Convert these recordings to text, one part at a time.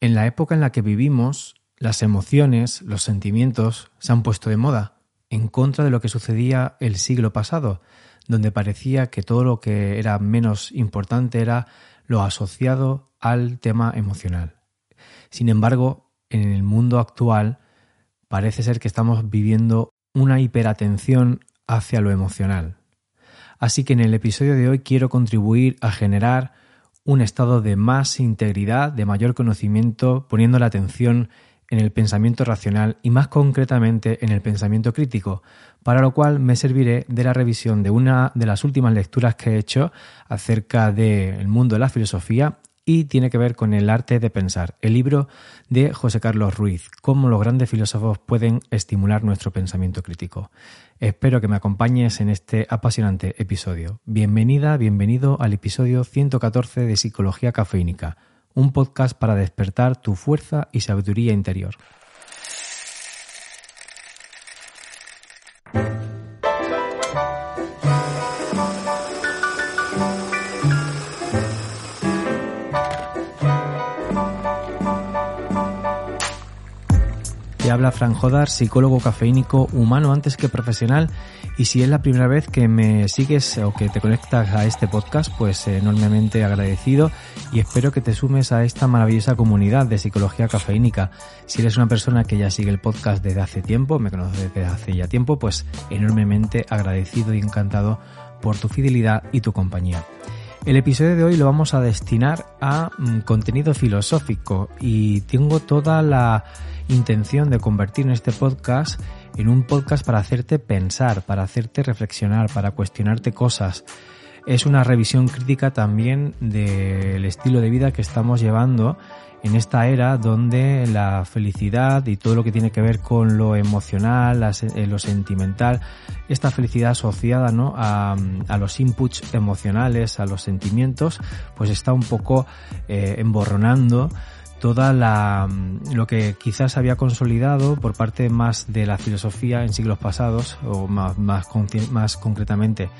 En la época en la que vivimos, las emociones, los sentimientos se han puesto de moda, en contra de lo que sucedía el siglo pasado, donde parecía que todo lo que era menos importante era lo asociado al tema emocional. Sin embargo, en el mundo actual parece ser que estamos viviendo una hiperatención hacia lo emocional. Así que en el episodio de hoy quiero contribuir a generar un estado de más integridad, de mayor conocimiento, poniendo la atención en el pensamiento racional y más concretamente en el pensamiento crítico, para lo cual me serviré de la revisión de una de las últimas lecturas que he hecho acerca del mundo de la filosofía y tiene que ver con el arte de pensar, el libro de José Carlos Ruiz, cómo los grandes filósofos pueden estimular nuestro pensamiento crítico. Espero que me acompañes en este apasionante episodio. Bienvenida, bienvenido al episodio 114 de Psicología Cafeínica, un podcast para despertar tu fuerza y sabiduría interior. Te habla Fran Jodar, psicólogo cafeínico humano antes que profesional. Y si es la primera vez que me sigues o que te conectas a este podcast, pues enormemente agradecido y espero que te sumes a esta maravillosa comunidad de psicología cafeínica. Si eres una persona que ya sigue el podcast desde hace tiempo, me conoces desde hace ya tiempo, pues enormemente agradecido y encantado por tu fidelidad y tu compañía. El episodio de hoy lo vamos a destinar a mm, contenido filosófico y tengo toda la intención de convertir este podcast en un podcast para hacerte pensar, para hacerte reflexionar, para cuestionarte cosas. Es una revisión crítica también del estilo de vida que estamos llevando en esta era donde la felicidad y todo lo que tiene que ver con lo emocional, eh, lo sentimental, esta felicidad asociada ¿no? a, los inputs emocionales, a los sentimientos, pues está un poco eh, emborronando toda la lo que quizás había consolidado por parte más de la filosofía en siglos pasados o más más, más concretamente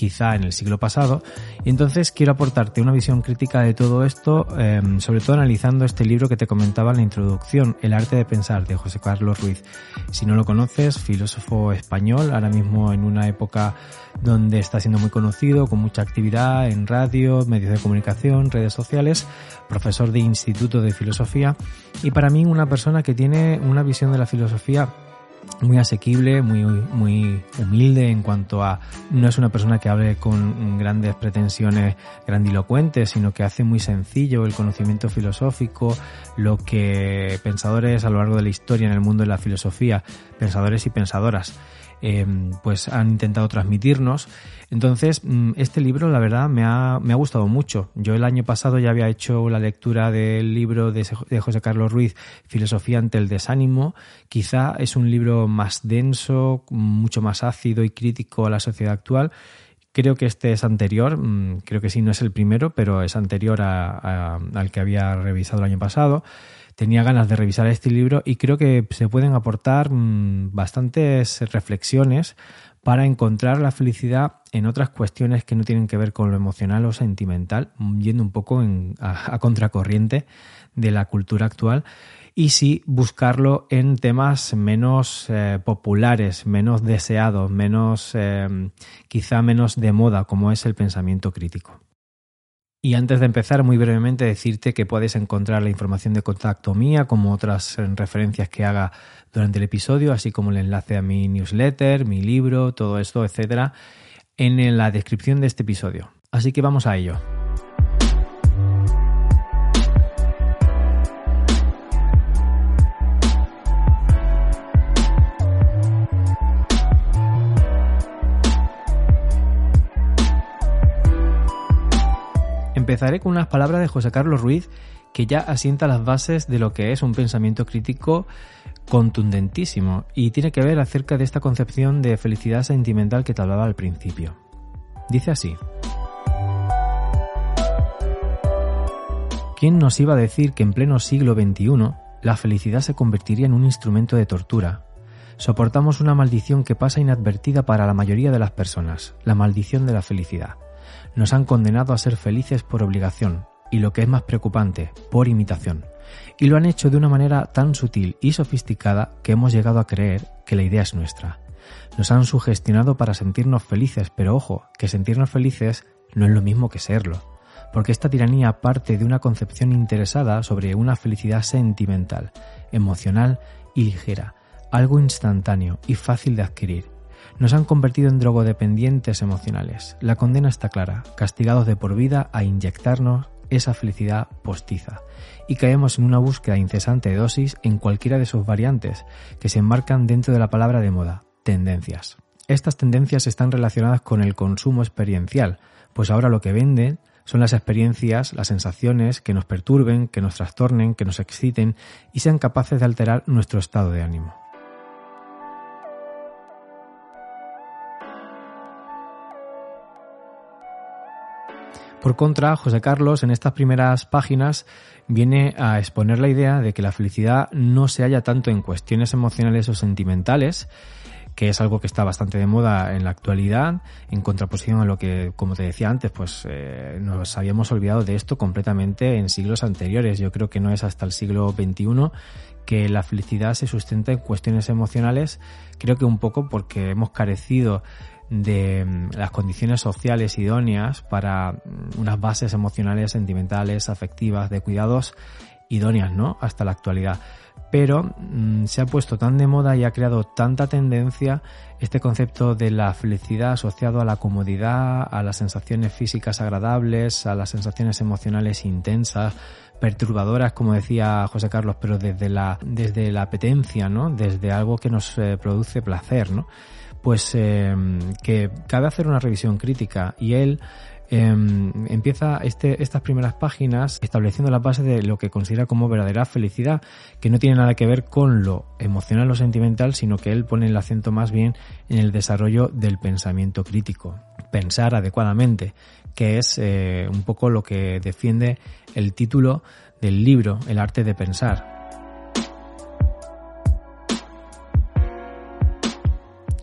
quizá en el siglo pasado. Y entonces quiero aportarte una visión crítica de todo esto em, sobre todo analizando este libro que te comentaba en la introducción El arte de pensar de José Carlos Ruiz. Si no lo conoces filósofo español ahora mismo en una época donde está siendo muy conocido con mucha actividad en radio medios de comunicación redes sociales profesor de instituto de filosofía. Y para mí una persona que tiene una visión de la filosofía muy asequible, muy, muy humilde en cuanto a no es una persona que hable con grandes pretensiones grandilocuentes, sino que hace muy sencillo el conocimiento filosófico, lo que pensadores a lo largo de la historia en el mundo de la filosofía, pensadores y pensadoras, eh, pues han intentado transmitirnos. Entonces, mm, este libro, la verdad, me ha, me ha gustado mucho. Yo el año pasado ya había hecho la lectura del libro de, José Carlos Ruiz, Filosofía ante el desánimo. Quizá es un libro más denso, mucho más ácido y crítico a la sociedad actual. Creo que este es anterior, mm, creo que sí, no es el primero, pero es anterior al que había revisado el año pasado tenía ganas de revisar este libro y creo que se pueden aportar mm, bastantes reflexiones para encontrar la felicidad en otras cuestiones que no tienen que ver con lo emocional o sentimental, yendo un poco a, contracorriente de la cultura actual y sí buscarlo en temas menos eh, populares, menos deseados, menos eh, quizá menos de moda, como es el pensamiento crítico. Y antes de empezar, muy brevemente decirte que puedes encontrar la información de contacto mía, como otras referencias que haga durante el episodio, así como el enlace a mi newsletter, mi libro, todo esto, etcétera, en la descripción de este episodio. Así que vamos a ello. Empezaré con unas palabras de José Carlos Ruiz que ya asienta las bases de lo que es un pensamiento crítico contundentísimo y tiene que ver acerca de esta concepción de felicidad sentimental que te hablaba al principio. Dice así. ¿Quién nos iba a decir que en pleno siglo XXI la felicidad se convertiría en un instrumento de tortura? Soportamos una maldición que pasa inadvertida para la mayoría de las personas, la maldición de la felicidad. Nos han condenado a ser felices por obligación, y lo que es más preocupante, por imitación. Y lo han hecho de una manera tan sutil y sofisticada que hemos llegado a creer que la idea es nuestra. Nos han sugestionado para sentirnos felices, pero ojo, que sentirnos felices no es lo mismo que serlo, porque esta tiranía parte de una concepción interesada sobre una felicidad sentimental, emocional y ligera, algo instantáneo y fácil de adquirir. Nos han convertido en drogodependientes emocionales. La condena está clara, castigados de por vida a inyectarnos esa felicidad postiza y caemos en una búsqueda incesante de dosis en cualquiera de sus variantes que se enmarcan dentro de la palabra de moda, tendencias. Estas tendencias están relacionadas con el consumo experiencial, pues ahora lo que venden son las experiencias, las sensaciones que nos perturben, que nos trastornen, que nos exciten y sean capaces de alterar nuestro estado de ánimo. Por contra, José Carlos en estas primeras páginas viene a exponer la idea de que la felicidad no se halla tanto en cuestiones emocionales o sentimentales, que es algo que está bastante de moda en la actualidad, en contraposición a lo que, como te decía antes, pues eh, nos habíamos olvidado de esto completamente en siglos anteriores. Yo creo que no es hasta el siglo XXI que la felicidad se sustenta en cuestiones emocionales, creo que un poco porque hemos carecido de mm, las condiciones sociales idóneas para mm, unas bases emocionales, sentimentales, afectivas, de cuidados idóneas, ¿no? Hasta la actualidad. Pero mm, se ha puesto tan de moda y ha creado tanta tendencia este concepto de la felicidad asociado a la comodidad, a las sensaciones físicas agradables, a las sensaciones emocionales intensas, perturbadoras, como decía José Carlos, pero desde la, desde la apetencia, ¿no? Desde algo que nos eh, produce placer, ¿no? pues eh, que cabe hacer una revisión crítica y él eh, empieza este, estas primeras páginas estableciendo la base de lo que considera como verdadera felicidad, que no tiene nada que ver con lo emocional o sentimental, sino que él pone el acento más bien en el desarrollo del pensamiento crítico, pensar adecuadamente, que es eh, un poco lo que defiende el título del libro, El arte de pensar.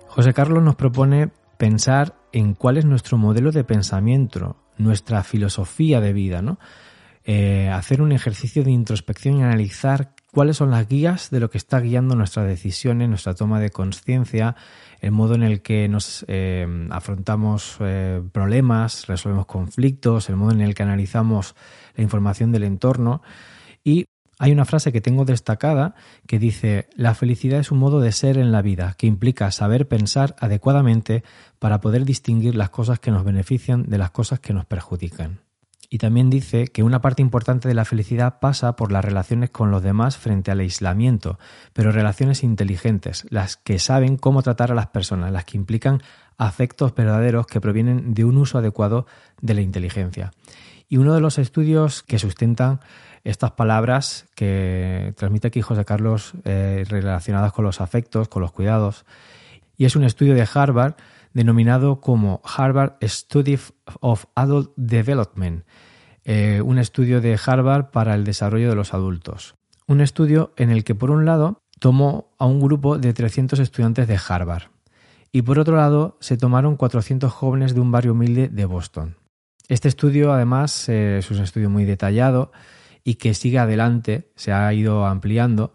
José Carlos nos propone pensar en cuál es nuestro modelo de pensamiento, nuestra filosofía de vida, ¿no? Eh, hacer un ejercicio de introspección y analizar cuáles son las guías de lo que está guiando nuestras decisiones, nuestra toma de conciencia, el modo en el que nos eh, afrontamos eh, problemas, resolvemos conflictos, el modo en el que analizamos la información del entorno y hay una frase que tengo destacada que dice, la felicidad es un modo de ser en la vida que implica saber pensar adecuadamente para poder distinguir las cosas que nos benefician de las cosas que nos perjudican. Y también dice que una parte importante de la felicidad pasa por las relaciones con los demás frente al aislamiento, pero relaciones inteligentes, las que saben cómo tratar a las personas, las que implican afectos verdaderos que provienen de un uso adecuado de la inteligencia. Y uno de los estudios que sustentan estas palabras que transmite aquí José Carlos eh, relacionadas con los afectos, con los cuidados. Y es un estudio de Harvard denominado como Harvard Study of Adult Development, eh, un estudio de Harvard para el desarrollo de los adultos. Un estudio en el que, por un lado, tomó a un grupo de 300 estudiantes de Harvard y, por otro lado, se tomaron 400 jóvenes de un barrio humilde de Boston. Este estudio, además, eh, es un estudio muy detallado y que sigue adelante, se ha ido ampliando,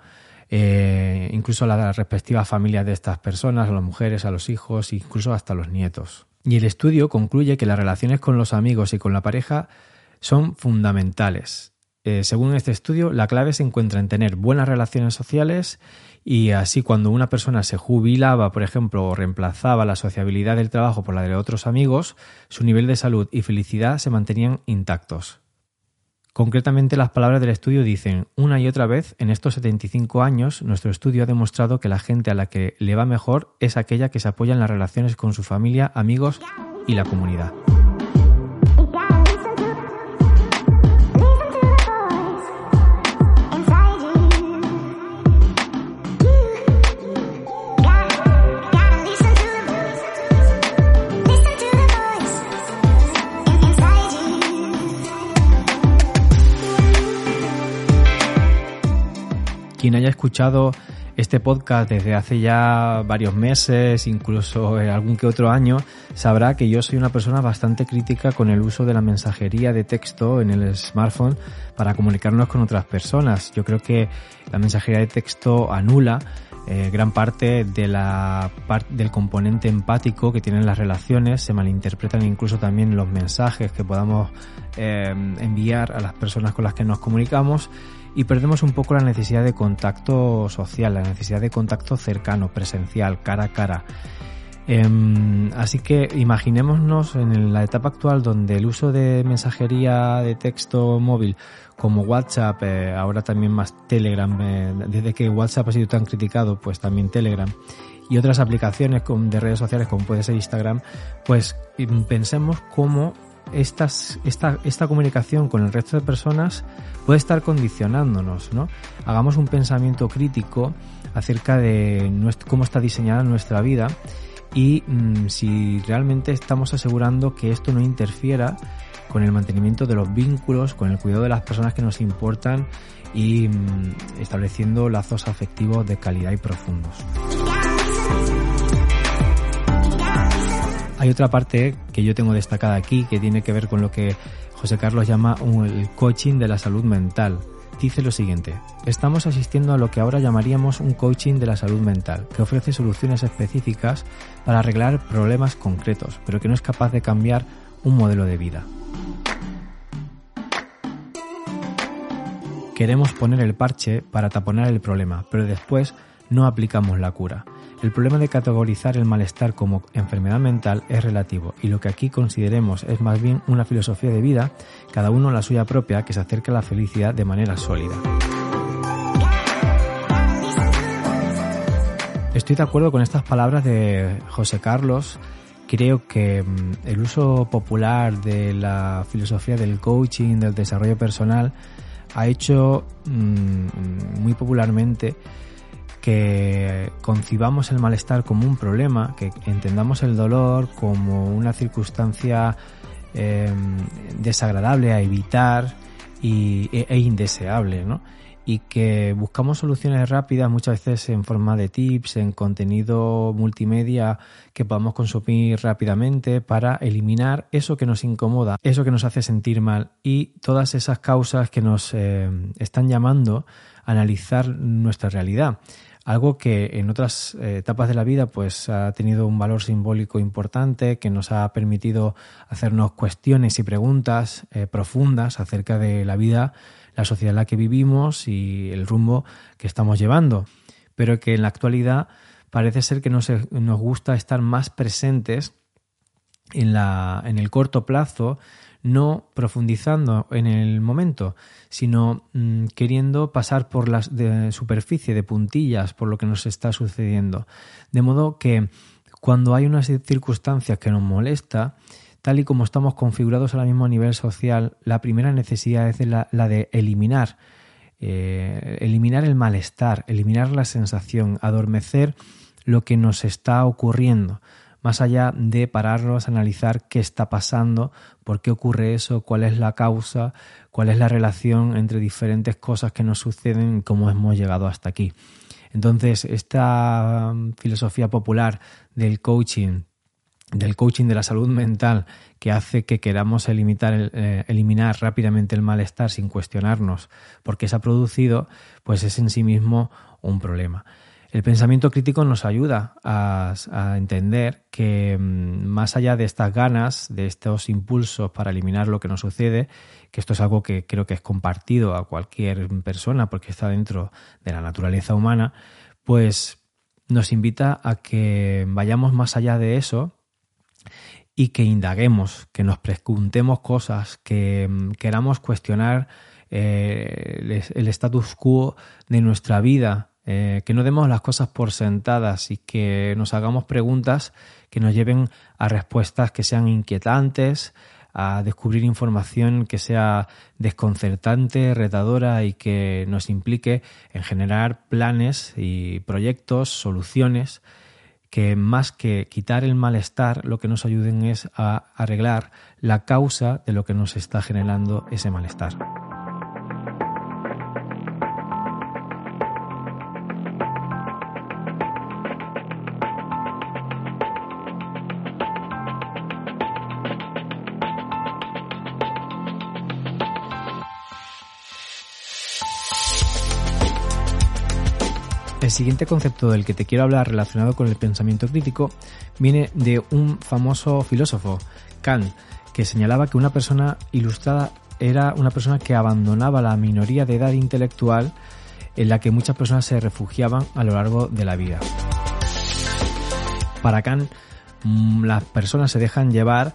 eh, incluso a las respectivas familias de estas personas, a las mujeres, a los hijos, incluso hasta los nietos. Y el estudio concluye que las relaciones con los amigos y con la pareja son fundamentales. Eh, según este estudio, la clave se encuentra en tener buenas relaciones sociales y así cuando una persona se jubilaba, por ejemplo, o reemplazaba la sociabilidad del trabajo por la de otros amigos, su nivel de salud y felicidad se mantenían intactos. Concretamente, las palabras del estudio dicen, una y otra vez, en estos 75 años, nuestro estudio ha demostrado que la gente a la que le va mejor es aquella que se apoya en las relaciones con su familia, amigos y la comunidad. Quien haya escuchado este podcast desde hace ya varios meses, incluso algún que otro año, sabrá que yo soy una persona bastante crítica con el uso de la mensajería de texto en el smartphone para comunicarnos con otras personas. Yo creo que la mensajería de texto anula eh, gran parte del componente empático que tienen las relaciones, se malinterpretan incluso también los mensajes que podamos eh, enviar a las personas con las que nos comunicamos y perdemos un poco la necesidad de contacto social, la necesidad de contacto cercano, presencial, cara a cara. Em, así que imaginémonos en la etapa actual donde el uso de mensajería de texto móvil como WhatsApp, eh, ahora también más Telegram, eh, desde que WhatsApp ha sido tan criticado, pues también Telegram y otras aplicaciones de redes sociales como puede ser Instagram, pues pensemos cómo estas, esta, esta comunicación con el resto de personas puede estar condicionándonos, ¿no? Hagamos un pensamiento crítico acerca de cómo está diseñada nuestra vida y mm, si realmente estamos asegurando que esto no interfiera con el mantenimiento de los vínculos, con el cuidado de las personas que nos importan y mm, estableciendo lazos afectivos de calidad y profundos. Hay otra parte que yo tengo destacada aquí que tiene que ver con lo que José Carlos llama el coaching de la salud mental. Dice lo siguiente, estamos asistiendo a lo que ahora llamaríamos un coaching de la salud mental, que ofrece soluciones específicas para arreglar problemas concretos, pero que no es capaz de cambiar un modelo de vida. Queremos poner el parche para taponar el problema, pero después no aplicamos la cura. El problema de categorizar el malestar como enfermedad mental es relativo y lo que aquí consideremos es más bien una filosofía de vida, cada uno la suya propia, que se acerca a la felicidad de manera sólida. Estoy de acuerdo con estas palabras de José Carlos. Creo que mm, el uso popular de la filosofía del coaching, del desarrollo personal, ha hecho mm, muy popularmente que concibamos el malestar como un problema, que entendamos el dolor como una circunstancia em, desagradable a evitar y, e, e, indeseable, ¿no? Y que buscamos soluciones rápidas muchas veces en forma de tips, en contenido multimedia que podamos consumir rápidamente para eliminar eso que nos incomoda, eso que nos hace sentir mal y todas esas causas que nos em, están llamando a analizar nuestra realidad algo que en otras eh, etapas de la vida pues ha tenido un valor simbólico importante que nos ha permitido hacernos cuestiones y preguntas eh, profundas acerca de la vida, la sociedad en la que vivimos y el rumbo que estamos llevando, pero que en la actualidad parece ser que nos, nos gusta estar más presentes en, la, en el corto plazo no profundizando en el momento, sino mm, queriendo pasar por la de superficie, de puntillas, por lo que nos está sucediendo. De modo que cuando hay una circunstancia que nos molesta, tal y como estamos configurados ahora mismo a nivel social, la primera necesidad es la, de eliminar, eh, eliminar el malestar, eliminar la sensación, adormecer lo que nos está ocurriendo más allá de pararnos a analizar qué está pasando, por qué ocurre eso, cuál es la causa, cuál es la relación entre diferentes cosas que nos suceden y cómo hemos llegado hasta aquí. Entonces, esta um, filosofía popular del coaching, del coaching de la salud mental, que hace que queramos eh, eliminar rápidamente el malestar sin cuestionarnos por qué se ha producido, pues es en sí mismo un problema. El pensamiento crítico nos ayuda a, entender que mm, más allá de estas ganas, de estos impulsos para eliminar lo que nos sucede, que esto es algo que creo que es compartido a cualquier persona porque está dentro de la naturaleza humana, pues nos invita a que vayamos más allá de eso y que indaguemos, que nos preguntemos cosas, que mm, queramos cuestionar eh, el status quo de nuestra vida eh, que no demos las cosas por sentadas y que nos hagamos preguntas que nos lleven a respuestas que sean inquietantes, a descubrir información que sea desconcertante, retadora y que nos implique en generar planes y proyectos, soluciones que más que quitar el malestar, lo que nos ayuden es a arreglar la causa de lo que nos está generando ese malestar. Siguiente concepto del que te quiero hablar relacionado con el pensamiento crítico viene de un famoso filósofo, Kant, que señalaba que una persona ilustrada era una persona que abandonaba la minoría de edad intelectual en la que muchas personas se refugiaban a lo largo de la vida. Para Kant, mm, las personas se dejan llevar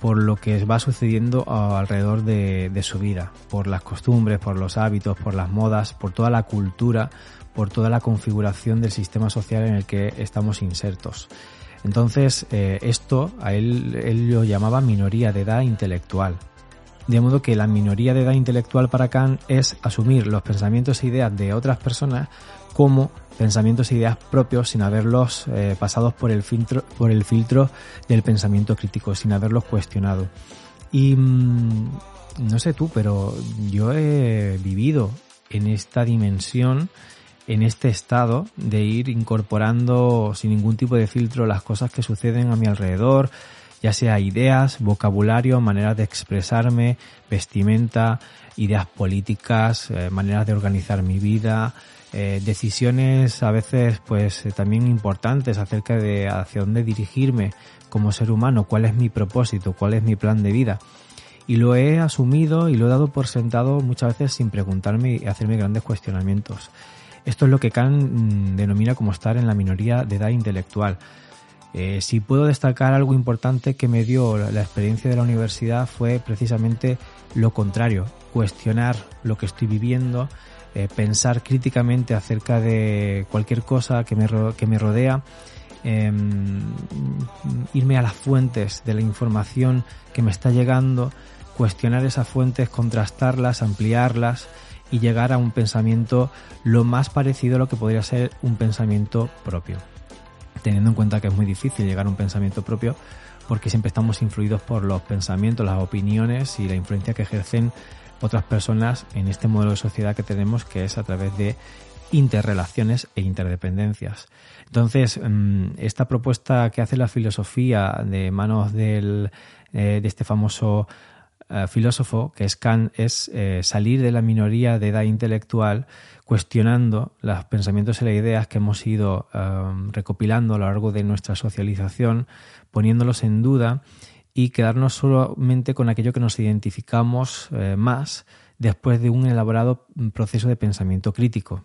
por lo que va sucediendo alrededor de, de, su vida, por las costumbres, por los hábitos, por las modas, por toda la cultura, por toda la configuración del sistema social en el que estamos insertos. Entonces, eh, esto a él, él lo llamaba minoría de edad intelectual. De modo que la minoría de edad intelectual para Kant es asumir los pensamientos e ideas de otras personas como pensamientos e ideas propios sin haberlos eh, pasados por el filtro por el filtro del pensamiento crítico sin haberlos cuestionado y mm, no sé tú pero yo he vivido en esta dimensión en este estado de ir incorporando sin ningún tipo de filtro las cosas que suceden a mi alrededor, ya sea ideas, vocabulario, maneras de expresarme, vestimenta, ideas políticas, eh, maneras de organizar mi vida, eh, decisiones a veces pues eh, también importantes acerca de hacia dónde dirigirme como ser humano, cuál es mi propósito, cuál es mi plan de vida. Y lo he asumido y lo he dado por sentado muchas veces sin preguntarme y hacerme grandes cuestionamientos. Esto es lo que Kant mm, denomina como estar en la minoría de edad intelectual. Eh, si puedo destacar algo importante que me dio la experiencia de la universidad fue precisamente lo contrario, cuestionar lo que estoy viviendo, eh, pensar críticamente acerca de cualquier cosa que me, que me rodea, em, irme a las fuentes de la información que me está llegando, cuestionar esas fuentes, contrastarlas, ampliarlas y llegar a un pensamiento lo más parecido a lo que podría ser un pensamiento propio. Teniendo en cuenta que es muy difícil llegar a un pensamiento propio porque siempre estamos influidos por los pensamientos, las opiniones y la influencia que ejercen otras personas en este modelo de sociedad que tenemos que es a través de interrelaciones e interdependencias. Entonces, mm, esta propuesta que hace la filosofía de manos del, eh, de este famoso eh, filósofo, que es Kant, es eh, salir de la minoría de edad intelectual cuestionando los pensamientos y las ideas que hemos ido eh, recopilando a lo largo de nuestra socialización, poniéndolos en duda y quedarnos solamente con aquello que nos identificamos más después de un elaborado proceso de pensamiento crítico.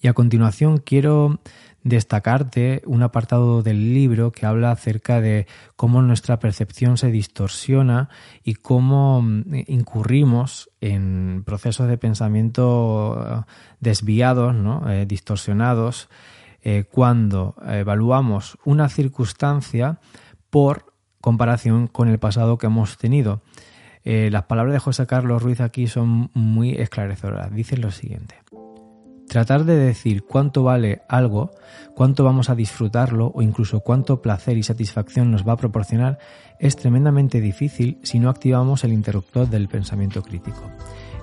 Y a continuación quiero destacarte un apartado del libro que habla acerca de cómo nuestra percepción se distorsiona y cómo mm, incurrimos en procesos de pensamiento eh, desviados, ¿no? Eh, distorsionados, eh, cuando evaluamos una circunstancia por comparación con el pasado que hemos tenido. las palabras de José Carlos Ruiz aquí son muy esclarecedoras. Dicen lo siguiente. Tratar de decir cuánto vale algo, cuánto vamos a disfrutarlo o incluso cuánto placer y satisfacción nos va a proporcionar es tremendamente difícil si no activamos el interruptor del pensamiento crítico.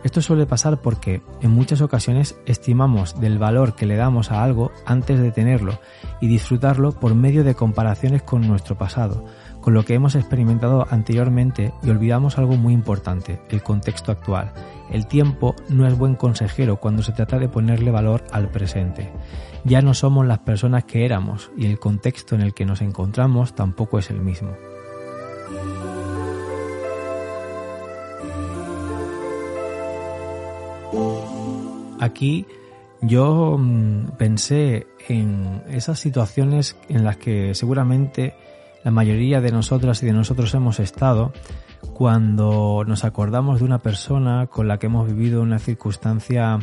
Esto suele pasar porque en muchas ocasiones estimamos del valor que le damos a algo antes de tenerlo y disfrutarlo por medio de comparaciones con nuestro pasado, con lo que hemos experimentado anteriormente y olvidamos algo muy importante, el contexto actual. El tiempo no es buen consejero cuando se trata de ponerle valor al presente. Ya no somos las personas que éramos y el contexto en el que nos encontramos tampoco es el mismo. Aquí yo mm, pensé en esas situaciones en las que seguramente la mayoría de nosotras y de nosotros hemos estado cuando nos acordamos de una persona con la que hemos vivido una circunstancia,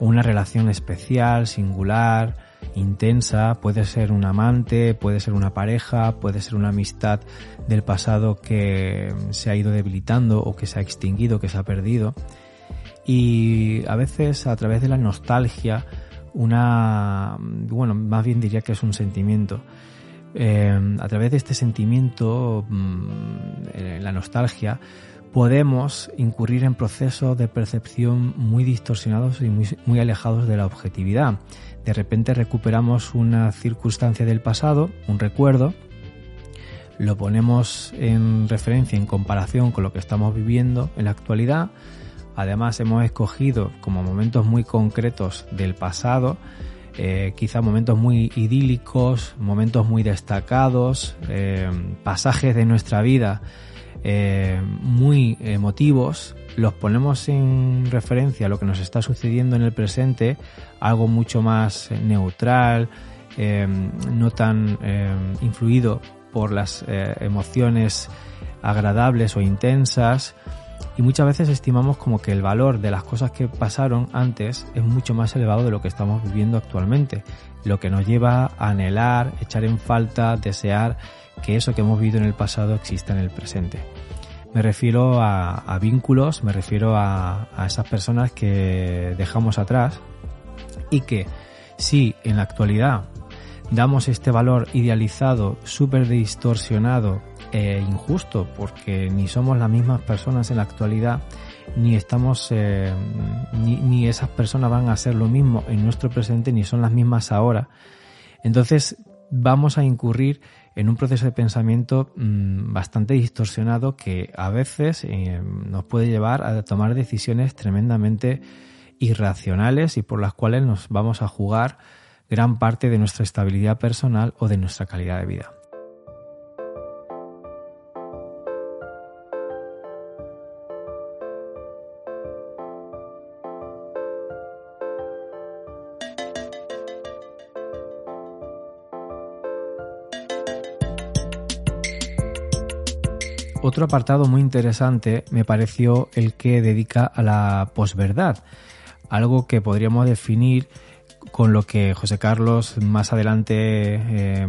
una relación especial, singular, intensa, puede ser un amante, puede ser una pareja, puede ser una amistad del pasado que se ha ido debilitando o que se ha extinguido, que se ha perdido. Y a veces a través de la nostalgia, una, bueno, más bien diría que es un sentimiento, eh, a través de este sentimiento, mm, la nostalgia, podemos incurrir en procesos de percepción muy distorsionados y muy, muy, alejados de la objetividad. De repente recuperamos una circunstancia del pasado, un recuerdo, lo ponemos en referencia, en comparación con lo que estamos viviendo en la actualidad. Además hemos escogido como momentos muy concretos del pasado eh, quizá momentos muy idílicos, momentos muy destacados, eh, pasajes de nuestra vida eh, muy emotivos, los ponemos en referencia a lo que nos está sucediendo en el presente, algo mucho más neutral, no tan influido por las emociones agradables o intensas, y muchas veces estimamos como que el valor de las cosas que pasaron antes es mucho más elevado de lo que estamos viviendo actualmente, lo que nos lleva a anhelar, echar en falta, desear que eso que hemos vivido en el pasado exista en el presente. Me refiero a, vínculos, me refiero a, a esas personas que dejamos atrás y que si en la actualidad damos este valor idealizado, súper distorsionado e injusto, porque ni somos las mismas personas en la actualidad, ni estamos, eh, ni, esas personas van a ser lo mismo en nuestro presente, ni son las mismas ahora. Entonces vamos a incurrir en un proceso de pensamiento mm, bastante distorsionado que a veces eh, nos puede llevar a tomar decisiones tremendamente irracionales y por las cuales nos vamos a jugar gran parte de nuestra estabilidad personal o de nuestra calidad de vida. Otro apartado muy interesante me pareció el que dedica a la posverdad, algo que podríamos definir con lo que José Carlos más adelante eh,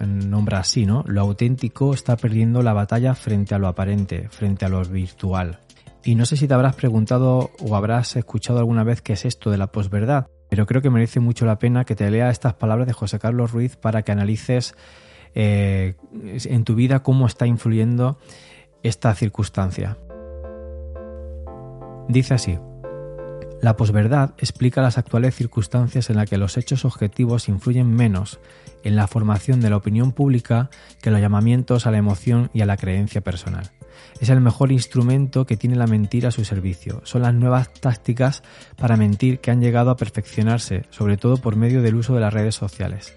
nombra así, ¿no? Lo auténtico está perdiendo la batalla frente a lo aparente, frente a lo virtual. Y no sé si te habrás preguntado o habrás escuchado alguna vez qué es esto de la posverdad, pero creo que merece mucho la pena que te lea estas palabras de José Carlos Ruiz para que analices eh, en tu vida cómo está influyendo esta circunstancia. Dice así, la posverdad explica las actuales circunstancias en las que los hechos objetivos influyen menos en la formación de la opinión pública que los llamamientos a la emoción y a la creencia personal. Es el mejor instrumento que tiene la mentira a su servicio. Son las nuevas tácticas para mentir que han llegado a perfeccionarse, sobre todo por medio del uso de las redes sociales.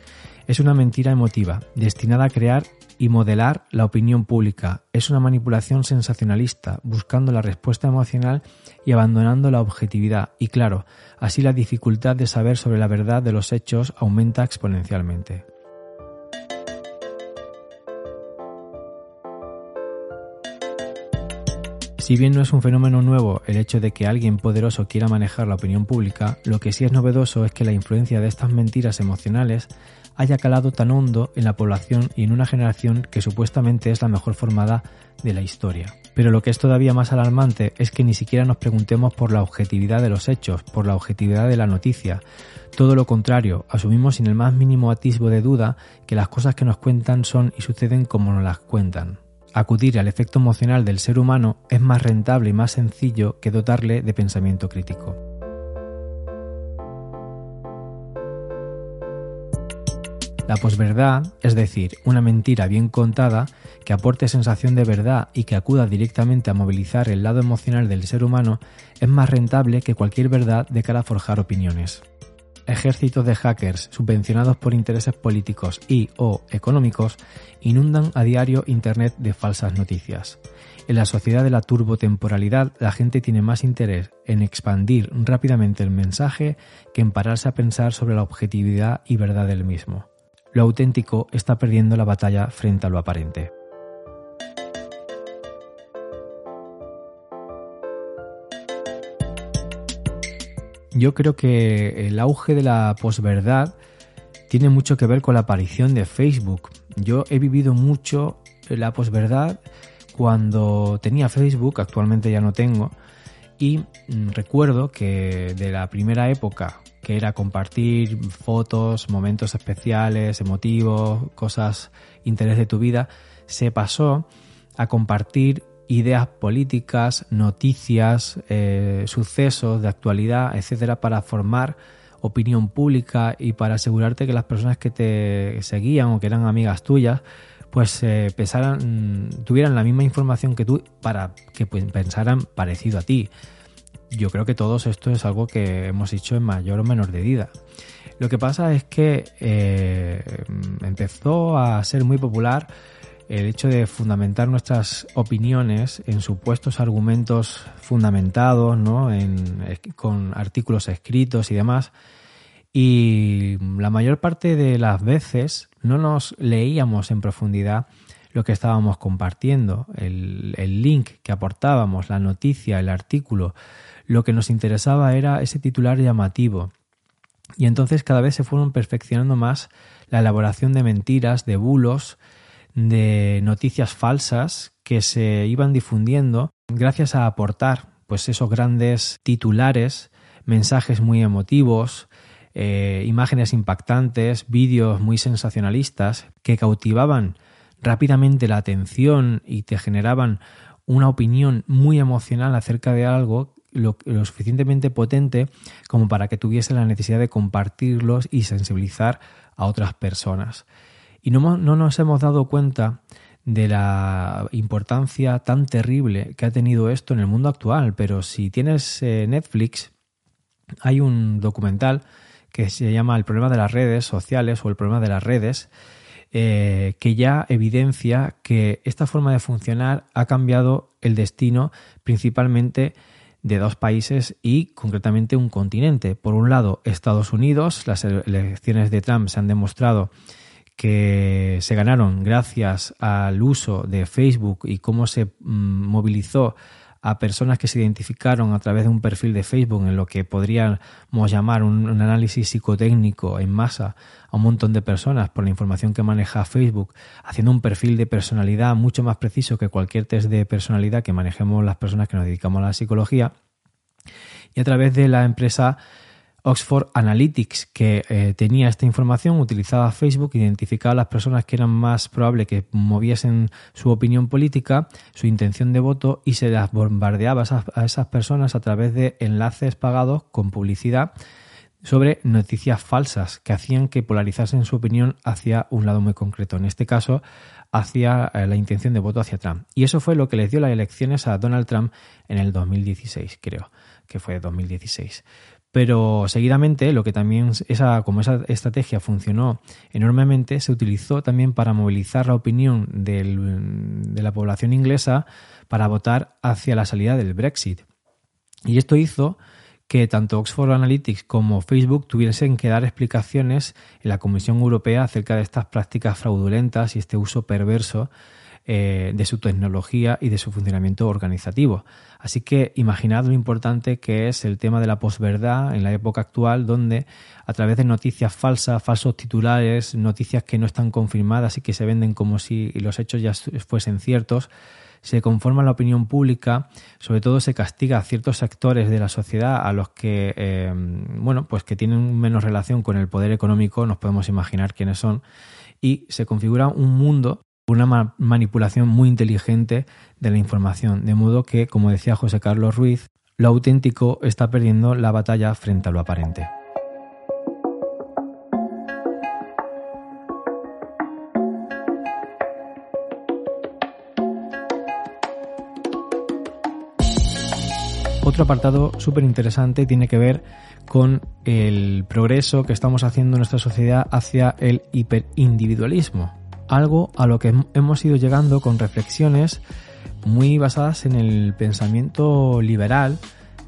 Es una mentira emotiva, destinada a crear y modelar la opinión pública. Es una manipulación sensacionalista, buscando la respuesta emocional y abandonando la objetividad. Y claro, así la dificultad de saber sobre la verdad de los hechos aumenta exponencialmente. Si bien no es un fenómeno nuevo el hecho de que alguien poderoso quiera manejar la opinión pública, lo que sí es novedoso es que la influencia de estas mentiras emocionales haya calado tan hondo en la población y en una generación que supuestamente es la mejor formada de la historia. Pero lo que es todavía más alarmante es que ni siquiera nos preguntemos por la objetividad de los hechos, por la objetividad de la noticia. Todo lo contrario, asumimos sin el más mínimo atisbo de duda que las cosas que nos cuentan son y suceden como nos las cuentan. Acudir al efecto emocional del ser humano es más rentable y más sencillo que dotarle de pensamiento crítico. La posverdad, es decir, una mentira bien contada que aporte sensación de verdad y que acuda directamente a movilizar el lado emocional del ser humano, es más rentable que cualquier verdad de cara a forjar opiniones. Ejércitos de hackers subvencionados por intereses políticos y o económicos inundan a diario Internet de falsas noticias. En la sociedad de la turbotemporalidad, la gente tiene más interés en expandir rápidamente el mensaje que en pararse a pensar sobre la objetividad y verdad del mismo lo auténtico está perdiendo la batalla frente a lo aparente. Yo creo que el auge de la posverdad tiene mucho que ver con la aparición de Facebook. Yo he vivido mucho la posverdad cuando tenía Facebook, actualmente ya no tengo, y mm, recuerdo que de la primera época que era compartir fotos, momentos especiales, emotivos, cosas, interés de tu vida, se pasó a compartir ideas políticas, noticias, eh, sucesos de actualidad, etcétera, para formar opinión pública y para asegurarte que las personas que te seguían o que eran amigas tuyas, pues eh, pensaran, tuvieran la misma información que tú para que pues, pensaran parecido a ti yo creo que todos esto es algo que hemos hecho en mayor o menor medida. Lo que pasa es que eh, empezó a ser muy popular el hecho de fundamentar nuestras opiniones en supuestos argumentos fundamentados, ¿no? con artículos escritos y demás. Y la mayor parte de las veces no nos leíamos en profundidad lo que estábamos compartiendo, el, el link que aportábamos, la noticia, el artículo. Lo que nos interesaba era ese titular llamativo. Y entonces cada vez se fueron perfeccionando más la elaboración de mentiras, de bulos, de noticias falsas que se iban difundiendo gracias a aportar pues esos grandes titulares, mensajes muy emotivos, eh, imágenes impactantes, vídeos muy sensacionalistas que cautivaban rápidamente la atención y te generaban una opinión muy emocional acerca de algo lo, suficientemente potente como para que tuviese la necesidad de compartirlos y sensibilizar a otras personas. Y no, nos hemos dado cuenta de la importancia tan terrible que ha tenido esto en el mundo actual, pero si tienes eh, Netflix, hay un documental que se llama El problema de las redes sociales o el problema de las redes, eh, que ya evidencia que esta forma de funcionar ha cambiado el destino principalmente de dos países y concretamente un continente. Por un lado, Estados Unidos, las elecciones de Trump se han demostrado que se ganaron gracias al uso de Facebook y cómo se mm, movilizó a personas que se identificaron a través de un perfil de Facebook en lo que podríamos llamar un, análisis psicotécnico en masa a un montón de personas por la información que maneja Facebook, haciendo un perfil de personalidad mucho más preciso que cualquier test de personalidad que manejemos las personas que nos dedicamos a la psicología. Y a través de la empresa Oxford Analytics, que eh, tenía esta información, utilizaba Facebook, identificaba a las personas que eran más probable que moviesen su opinión política, su intención de voto y se las bombardeaba a esas personas a través de enlaces pagados con publicidad sobre noticias falsas que hacían que polarizasen su opinión hacia un lado muy concreto, en este caso hacia eh, la intención de voto hacia Trump. Y eso fue lo que les dio las elecciones a Donald Trump en el 2016, creo que fue 2016. Pero seguidamente, lo que también esa, como esa estrategia funcionó enormemente, se utilizó también para movilizar la opinión de la población inglesa para votar hacia la salida del Brexit. Y esto hizo que tanto Oxford Analytics como Facebook tuviesen que dar explicaciones en la Comisión Europea acerca de estas prácticas fraudulentas y este uso perverso eh, de su tecnología y de su funcionamiento organizativo. Así que imaginad lo importante que es el tema de la posverdad en la época actual, donde a través de noticias falsas, falsos titulares, noticias que no están confirmadas y que se venden como si los hechos ya fuesen ciertos, se conforma la opinión pública, sobre todo se castiga a ciertos sectores de la sociedad a los que, eh, bueno, pues que tienen menos relación con el poder económico, nos podemos imaginar quiénes son, y se configura un mundo una manipulación muy inteligente de la información, de modo que, como decía José Carlos Ruiz, lo auténtico está perdiendo la batalla frente a lo aparente. Otro apartado súper interesante tiene que ver con el progreso que estamos haciendo en nuestra sociedad hacia el hiperindividualismo algo a lo que hemos ido llegando con reflexiones muy basadas en el pensamiento liberal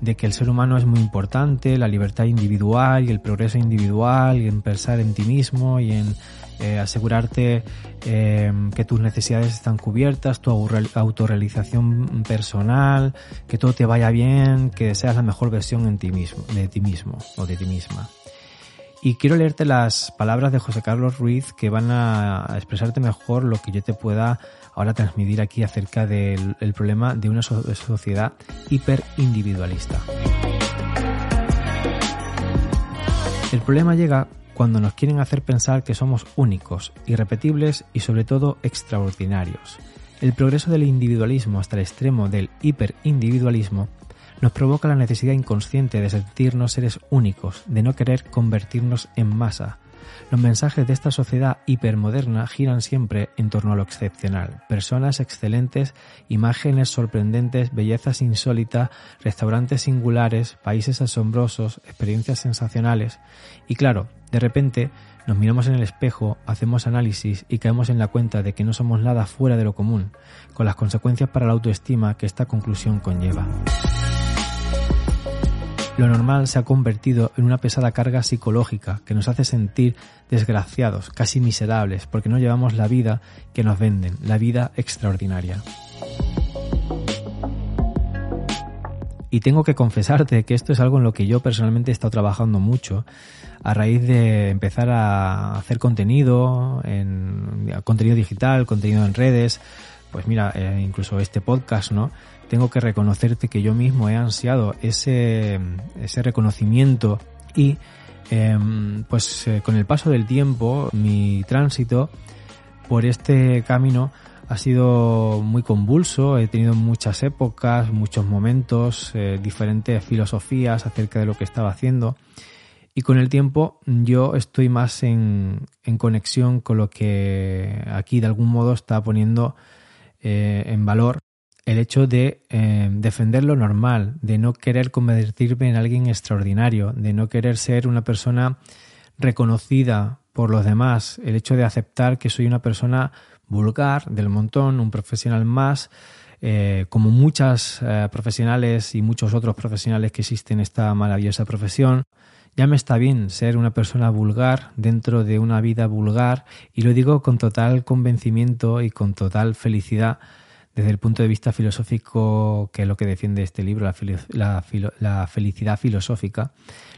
de que el ser humano es muy importante, la libertad individual y el progreso individual y en pensar en ti mismo y en eh, asegurarte eh, que tus necesidades están cubiertas, tu autorrealización personal, que todo te vaya bien, que seas la mejor versión de ti mismo o de ti misma. Y quiero leerte las palabras de José Carlos Ruiz que van a expresarte mejor lo que yo te pueda ahora transmitir aquí acerca del problema de una sociedad hiperindividualista. El problema llega cuando nos quieren hacer pensar que somos únicos, irrepetibles y sobre todo extraordinarios. El progreso del individualismo hasta el extremo del hiperindividualismo nos provoca la necesidad inconsciente de sentirnos seres únicos, de no querer convertirnos en masa, Los mensajes de esta sociedad hipermoderna giran siempre en torno a lo excepcional. Personas excelentes, imágenes sorprendentes, bellezas insólitas, restaurantes singulares, países asombrosos, experiencias sensacionales. Y claro, de repente nos miramos en el espejo, hacemos análisis y caemos en la cuenta de que no somos nada fuera de lo común, con las consecuencias para la autoestima que esta conclusión conlleva. Lo normal se ha convertido en una pesada carga psicológica que nos hace sentir desgraciados, casi miserables, porque no llevamos la vida que nos venden, la vida extraordinaria. Y tengo que confesarte que esto es algo en lo que yo personalmente he estado trabajando mucho a raíz de empezar a hacer contenido, en contenido digital, contenido en redes, pues mira, eh, incluso este podcast, ¿no? Tengo que reconocerte que yo mismo he ansiado ese, ese reconocimiento y em, pues eh, con el paso del tiempo mi tránsito por este camino ha sido muy convulso, he tenido muchas épocas, muchos momentos, eh, diferentes filosofías acerca de lo que estaba haciendo y con el tiempo yo estoy más en, en conexión con lo que aquí de algún modo está poniendo eh, en valor el hecho de eh, defender lo normal, de no querer convertirme en alguien extraordinario, de no querer ser una persona reconocida por los demás, el hecho de aceptar que soy una persona vulgar del montón, un profesional más, eh, como muchas profesionales y muchos otros profesionales que existen en esta maravillosa profesión, ya me está bien ser una persona vulgar dentro de una vida vulgar y lo digo con total convencimiento y con total felicidad desde el punto de vista filosófico, que es lo que defiende este libro, la, felicidad filosófica.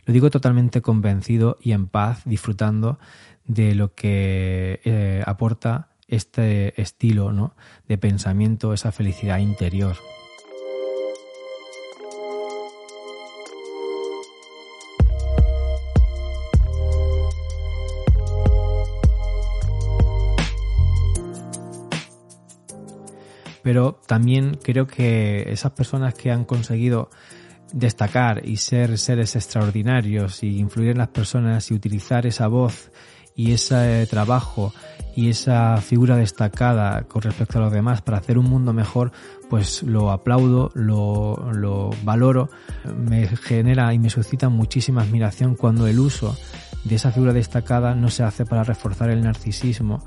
Lo digo totalmente convencido y en paz, disfrutando de lo que eh, aporta este estilo ¿no? de pensamiento, esa felicidad interior. Pero también creo que esas personas que han conseguido destacar y ser seres extraordinarios y influir en las personas y utilizar esa voz y ese trabajo y esa figura destacada con respecto a los demás para hacer un mundo mejor, pues lo aplaudo, lo, lo valoro, me genera y me suscita muchísima admiración cuando el uso de esa figura destacada no se hace para reforzar el narcisismo,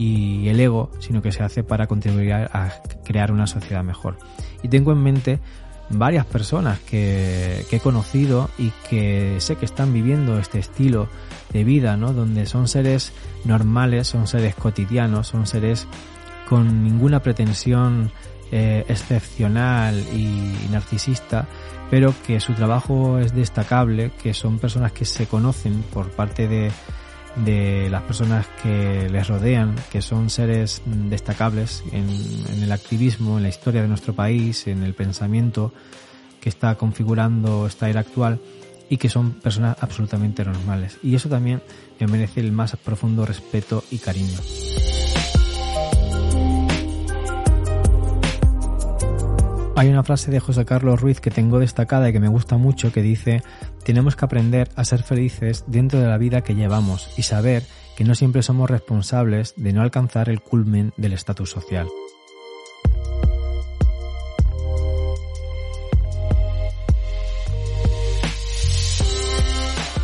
y el ego, sino que se hace para contribuir a crear una sociedad mejor. Y tengo en mente varias personas que, he conocido y que sé que están viviendo este estilo de vida, ¿no? Donde son seres normales, son seres cotidianos, son seres con ninguna pretensión eh, excepcional y narcisista, pero que su trabajo es destacable, que son personas que se conocen por parte de de las personas que les rodean, que son seres destacables en, el activismo, en la historia de nuestro país, en el pensamiento que está configurando esta era actual y que son personas absolutamente normales. Y eso también me merece el más profundo respeto y cariño. Hay una frase de José Carlos Ruiz que tengo destacada y que me gusta mucho que dice, tenemos que aprender a ser felices dentro de la vida que llevamos y saber que no siempre somos responsables de no alcanzar el culmen del estatus social.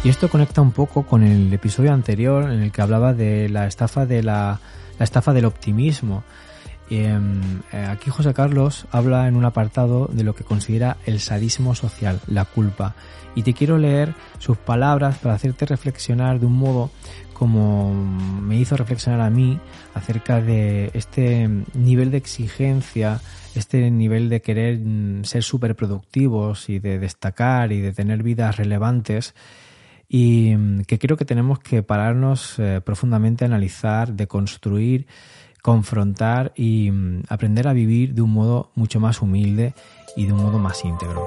Y esto conecta un poco con el episodio anterior en el que hablaba de la estafa de la, estafa del optimismo eh, aquí José Carlos habla en un apartado de lo que considera el sadismo social, la culpa. Y te quiero leer sus palabras para hacerte reflexionar de un modo como me hizo reflexionar a mí acerca de este nivel de exigencia, este nivel de querer mm, ser súper productivos y de destacar y de tener vidas relevantes y mm, que creo que tenemos que pararnos eh, profundamente a analizar, de construir confrontar y mm, aprender a vivir de un modo mucho más humilde y de un modo más íntegro.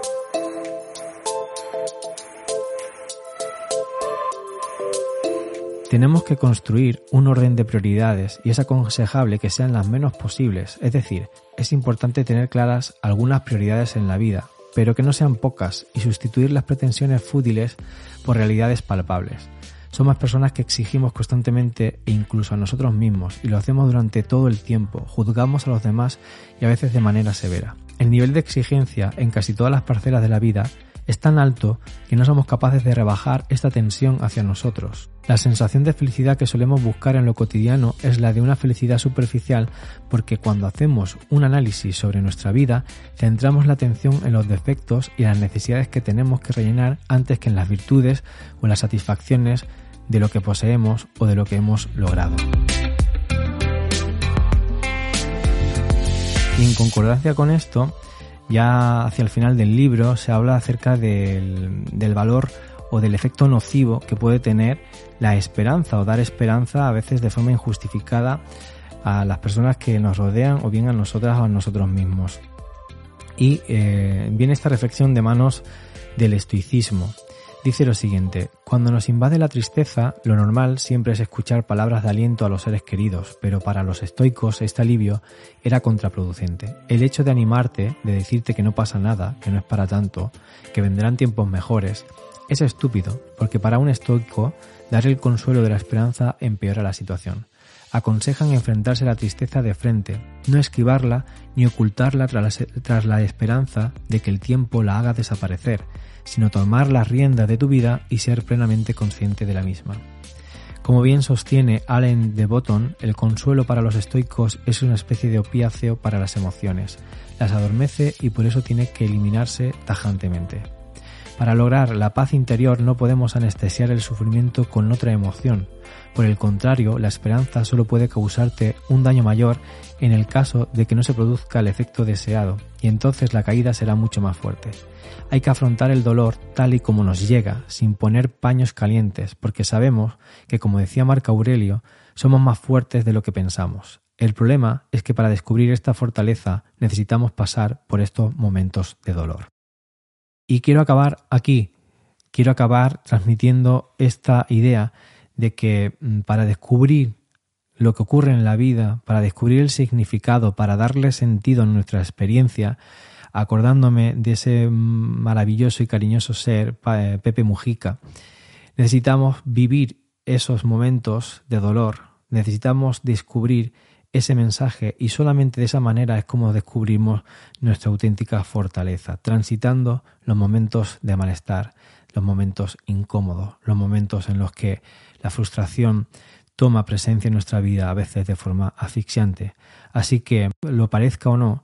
Tenemos que construir un orden de prioridades y es aconsejable que sean las menos posibles, es decir, es importante tener claras algunas prioridades en la vida, pero que no sean pocas y sustituir las pretensiones fútiles por realidades palpables. Somos personas que exigimos constantemente e incluso a nosotros mismos y lo hacemos durante todo el tiempo, juzgamos a los demás y a veces de manera severa. El nivel de exigencia en casi todas las parcelas de la vida es tan alto que no somos capaces de rebajar esta tensión hacia nosotros. La sensación de felicidad que solemos buscar en lo cotidiano es la de una felicidad superficial porque cuando hacemos un análisis sobre nuestra vida centramos la atención en los defectos y las necesidades que tenemos que rellenar antes que en las virtudes o las satisfacciones de lo que poseemos o de lo que hemos logrado. Y en concordancia con esto, ya hacia el final del libro se habla acerca del, valor o del efecto nocivo que puede tener la esperanza o dar esperanza a veces de forma injustificada a las personas que nos rodean o bien a nosotras o a nosotros mismos. Y eh, viene esta reflexión de manos del estoicismo. Dice lo siguiente, cuando nos invade la tristeza, lo normal siempre es escuchar palabras de aliento a los seres queridos, pero para los estoicos este alivio era contraproducente. El hecho de animarte, de decirte que no pasa nada, que no es para tanto, que vendrán tiempos mejores, es estúpido, porque para un estoico dar el consuelo de la esperanza empeora la situación. Aconsejan enfrentarse a la tristeza de frente, no esquivarla ni ocultarla tras la esperanza de que el tiempo la haga desaparecer, sino tomar las riendas de tu vida y ser plenamente consciente de la misma. Como bien sostiene Allen de Botton, el consuelo para los estoicos es una especie de opiáceo para las emociones, las adormece y por eso tiene que eliminarse tajantemente. Para lograr la paz interior no podemos anestesiar el sufrimiento con otra emoción. Por el contrario, la esperanza solo puede causarte un daño mayor en el caso de que no se produzca el efecto deseado, y entonces la caída será mucho más fuerte. Hay que afrontar el dolor tal y como nos llega, sin poner paños calientes, porque sabemos que, como decía Marco Aurelio, somos más fuertes de lo que pensamos. El problema es que para descubrir esta fortaleza necesitamos pasar por estos momentos de dolor. Y quiero acabar aquí, quiero acabar transmitiendo esta idea de que mm, para descubrir lo que ocurre en la vida, para descubrir el significado, para darle sentido a nuestra experiencia, acordándome de ese maravilloso y cariñoso ser, eh, Pepe Mujica, necesitamos vivir esos momentos de dolor, necesitamos descubrir ese mensaje y solamente de esa manera es como descubrimos nuestra auténtica fortaleza, transitando los momentos de malestar, los momentos incómodos, los momentos en los que la frustración toma presencia en nuestra vida a veces de forma asfixiante. Así que, lo parezca o no,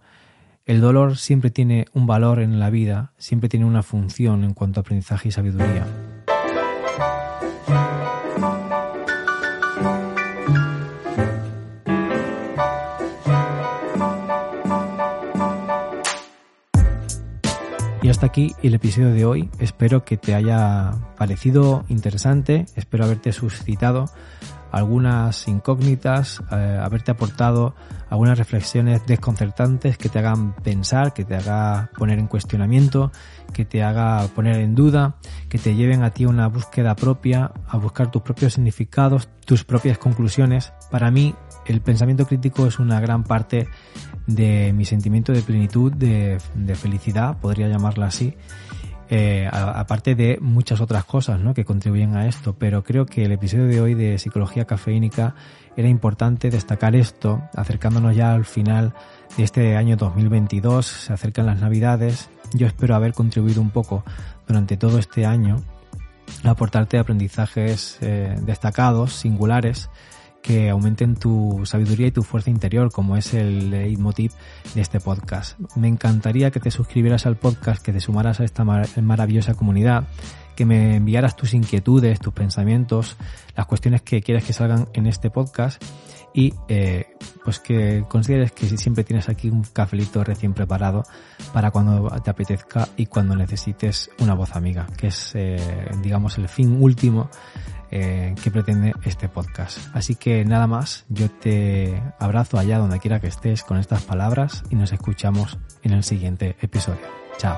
el dolor siempre tiene un valor en la vida, siempre tiene una función en cuanto a aprendizaje y sabiduría. Hasta aquí el episodio de hoy. Espero que te haya parecido interesante, espero haberte suscitado algunas incógnitas, eh, haberte aportado algunas reflexiones desconcertantes que te hagan pensar, que te haga poner en cuestionamiento, que te haga poner en duda, que te lleven a ti una búsqueda propia, a buscar tus propios significados, tus propias conclusiones. Para mí, el pensamiento crítico es una gran parte de mi sentimiento de plenitud, de, felicidad, podría llamarla así, eh, aparte de muchas otras cosas ¿no? que contribuyen a esto, pero creo que el episodio de hoy de psicología cafeínica era importante destacar esto, acercándonos ya al final de este año 2022, se acercan las navidades, yo espero haber contribuido un poco durante todo este año a aportarte aprendizajes eh, destacados, singulares, que aumenten tu sabiduría y tu fuerza interior, como es el leitmotiv de este podcast. Me encantaría que te suscribieras al podcast, que te sumaras a esta maravillosa comunidad, que me enviaras tus inquietudes, tus pensamientos, las cuestiones que quieres que salgan en este podcast y eh, pues que consideres que siempre tienes aquí un cafelito recién preparado para cuando te apetezca y cuando necesites una voz amiga, que es eh, digamos el fin último eh, que pretende este podcast. Así que nada más, yo te abrazo allá donde quiera que estés con estas palabras y nos escuchamos en el siguiente episodio. Chao.